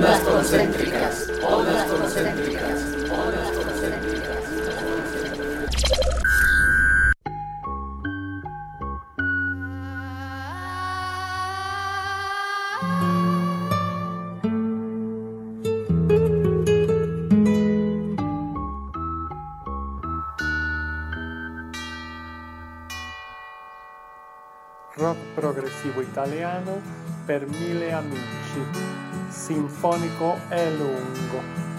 Ondas concéntricas, ondas concéntricas, ondas concéntricas. Rock progressivo italiano per mille amici. sinfonico e lungo.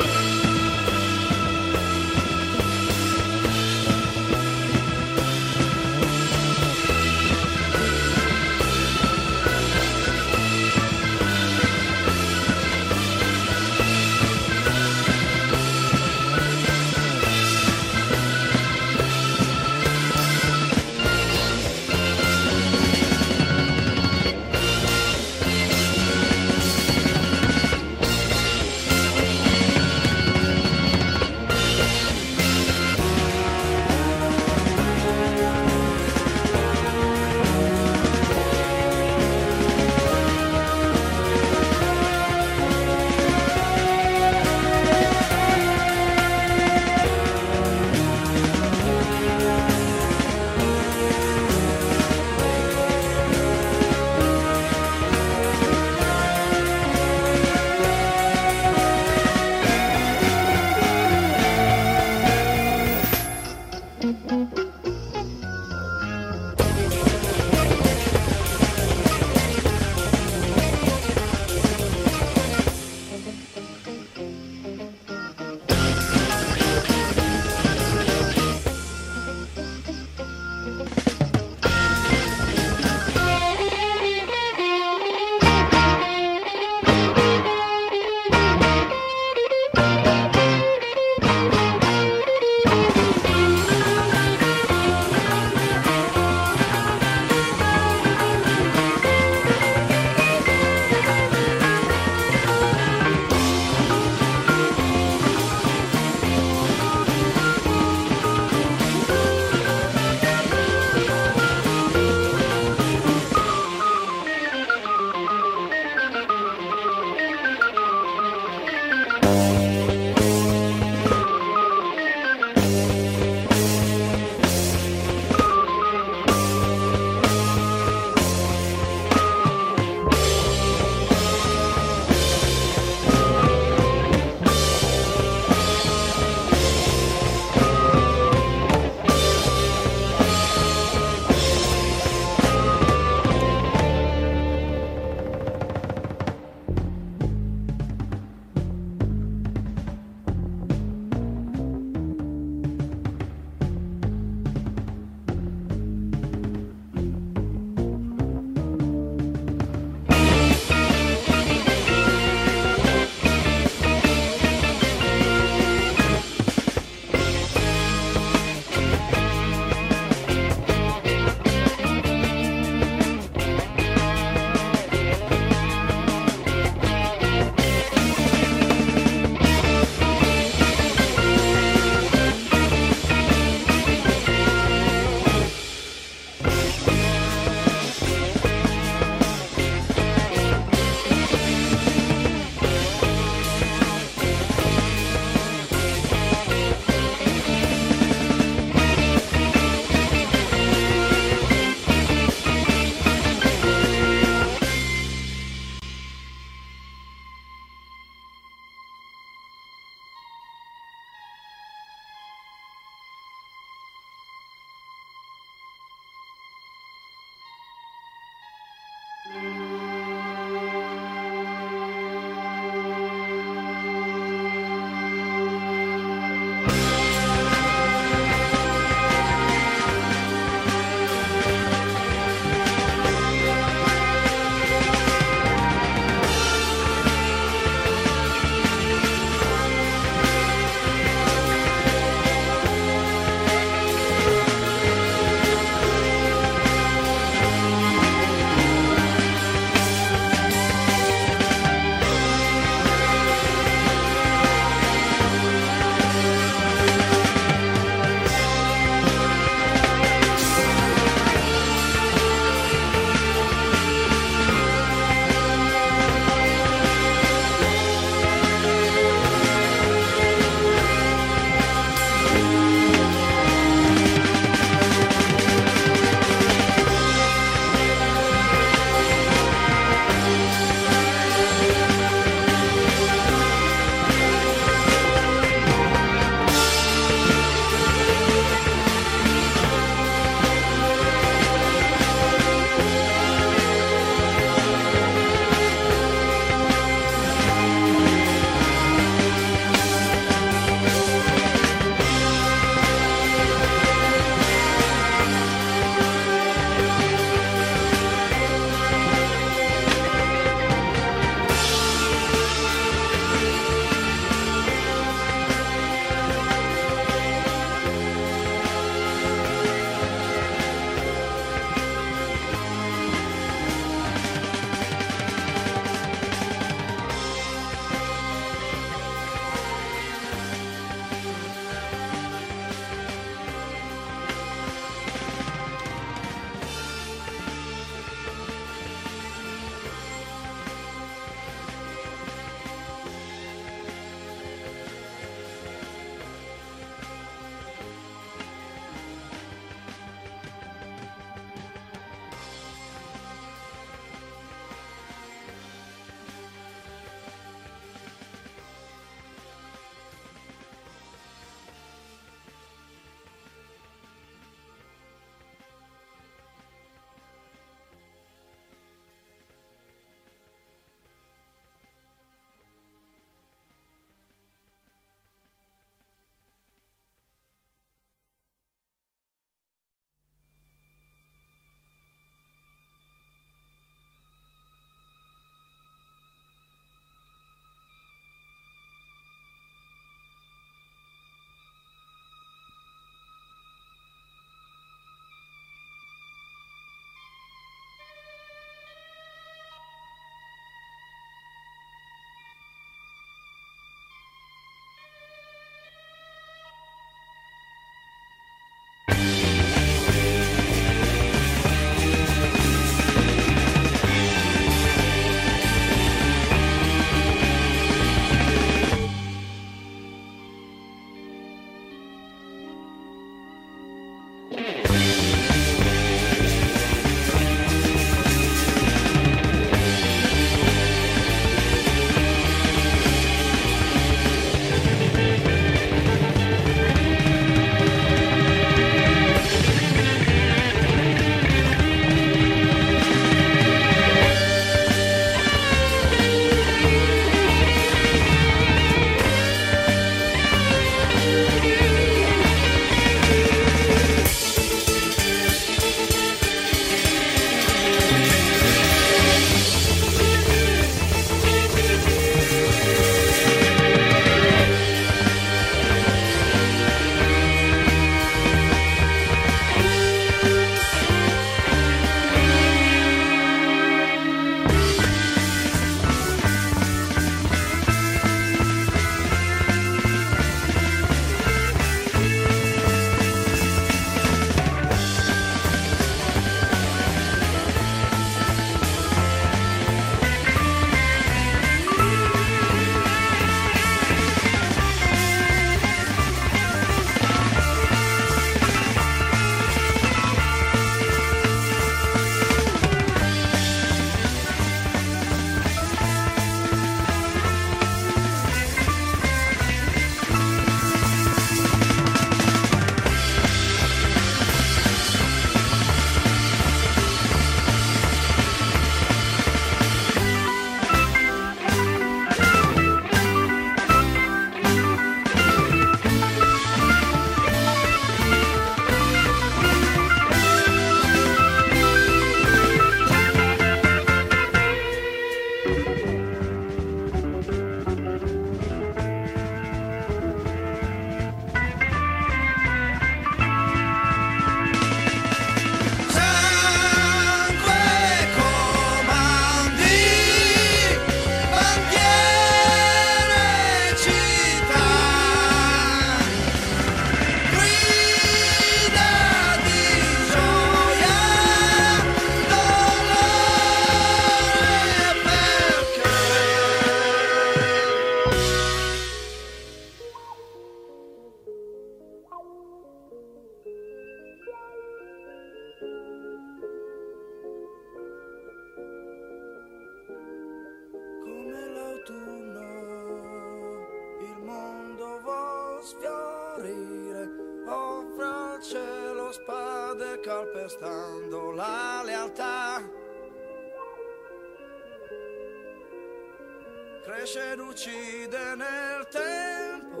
Uccide nel tempo.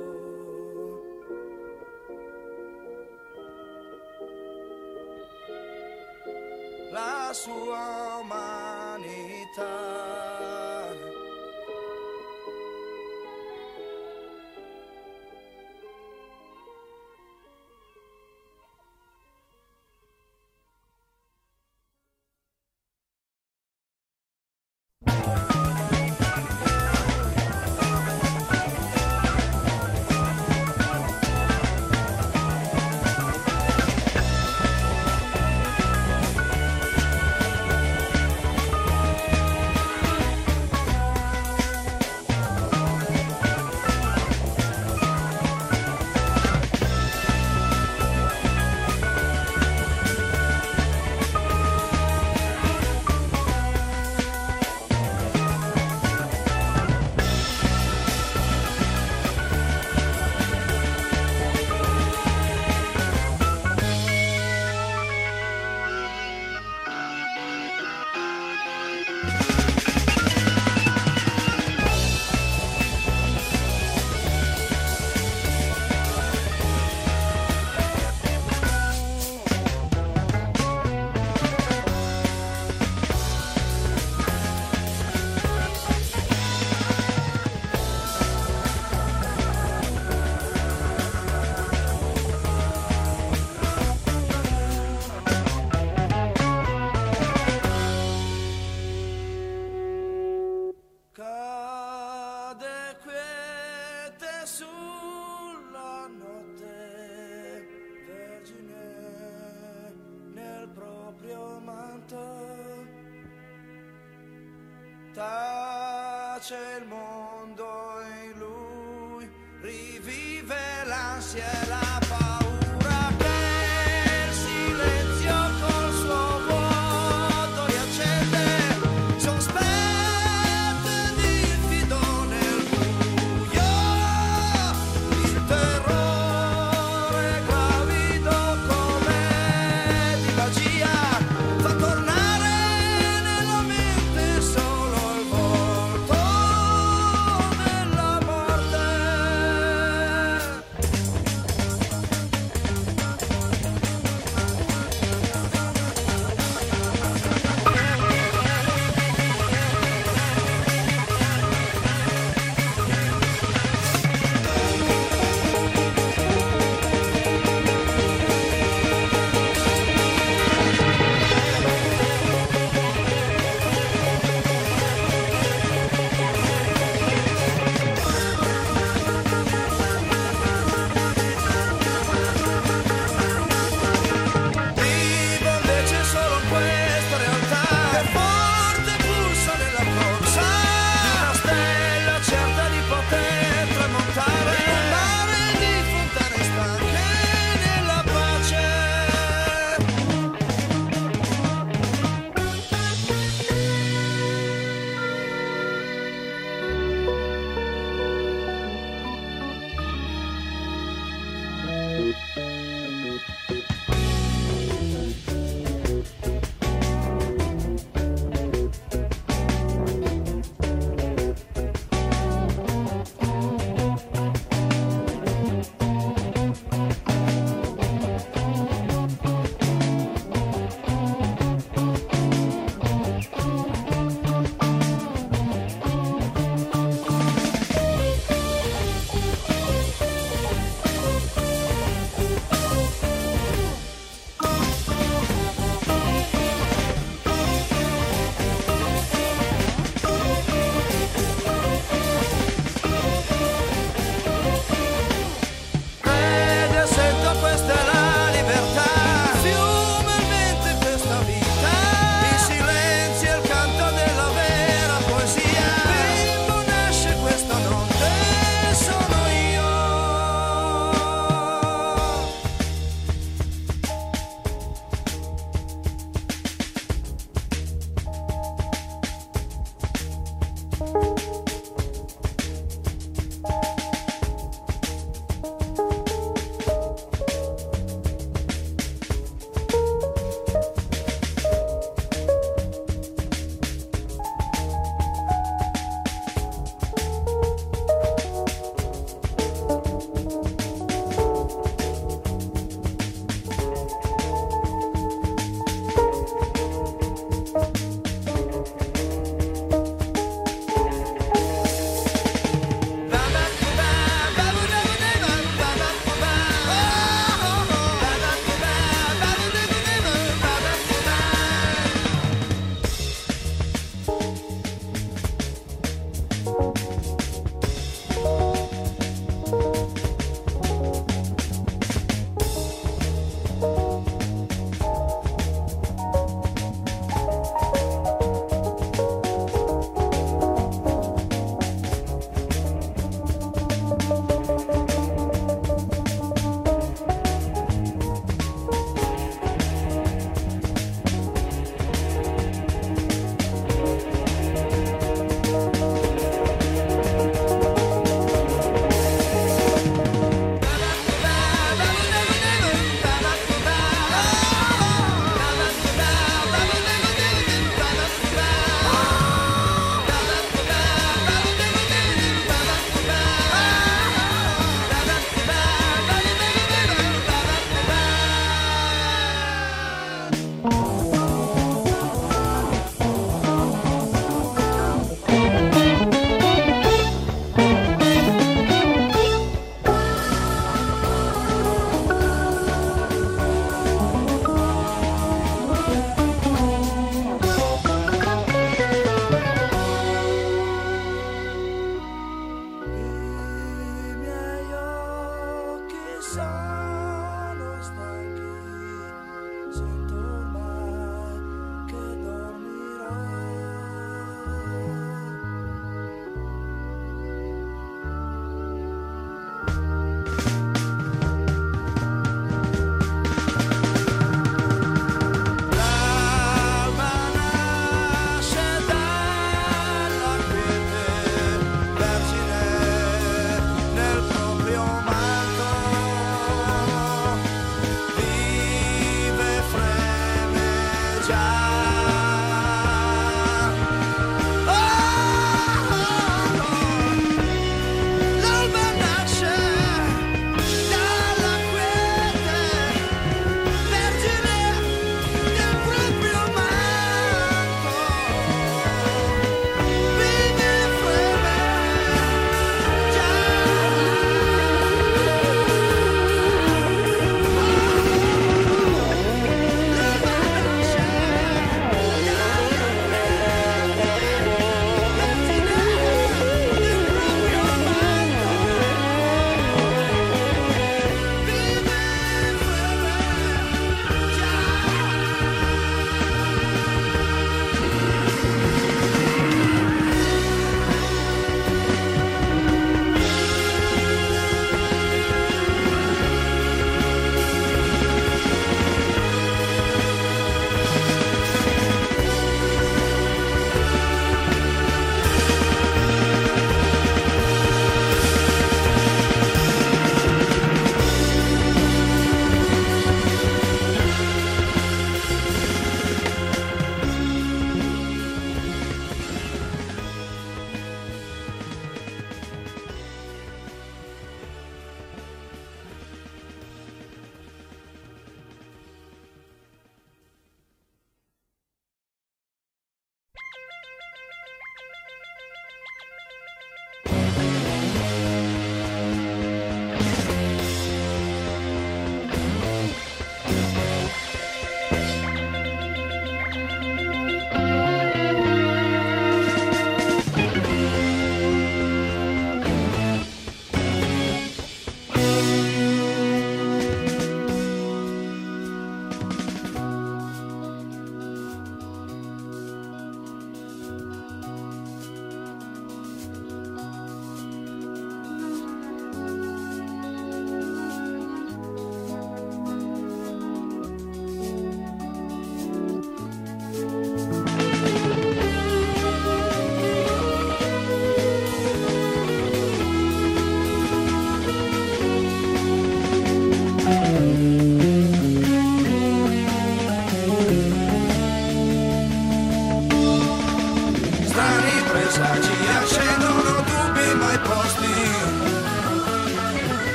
La sua umanità.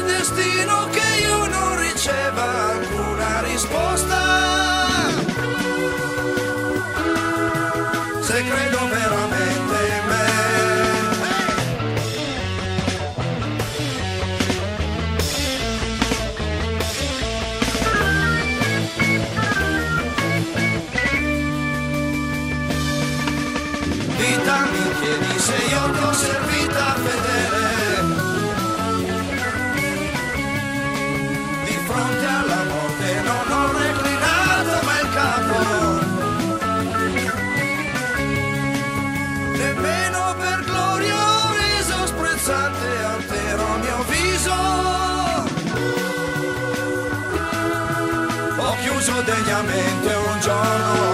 destino che io non riceva alcuna risposta. cambiamento è un giorno.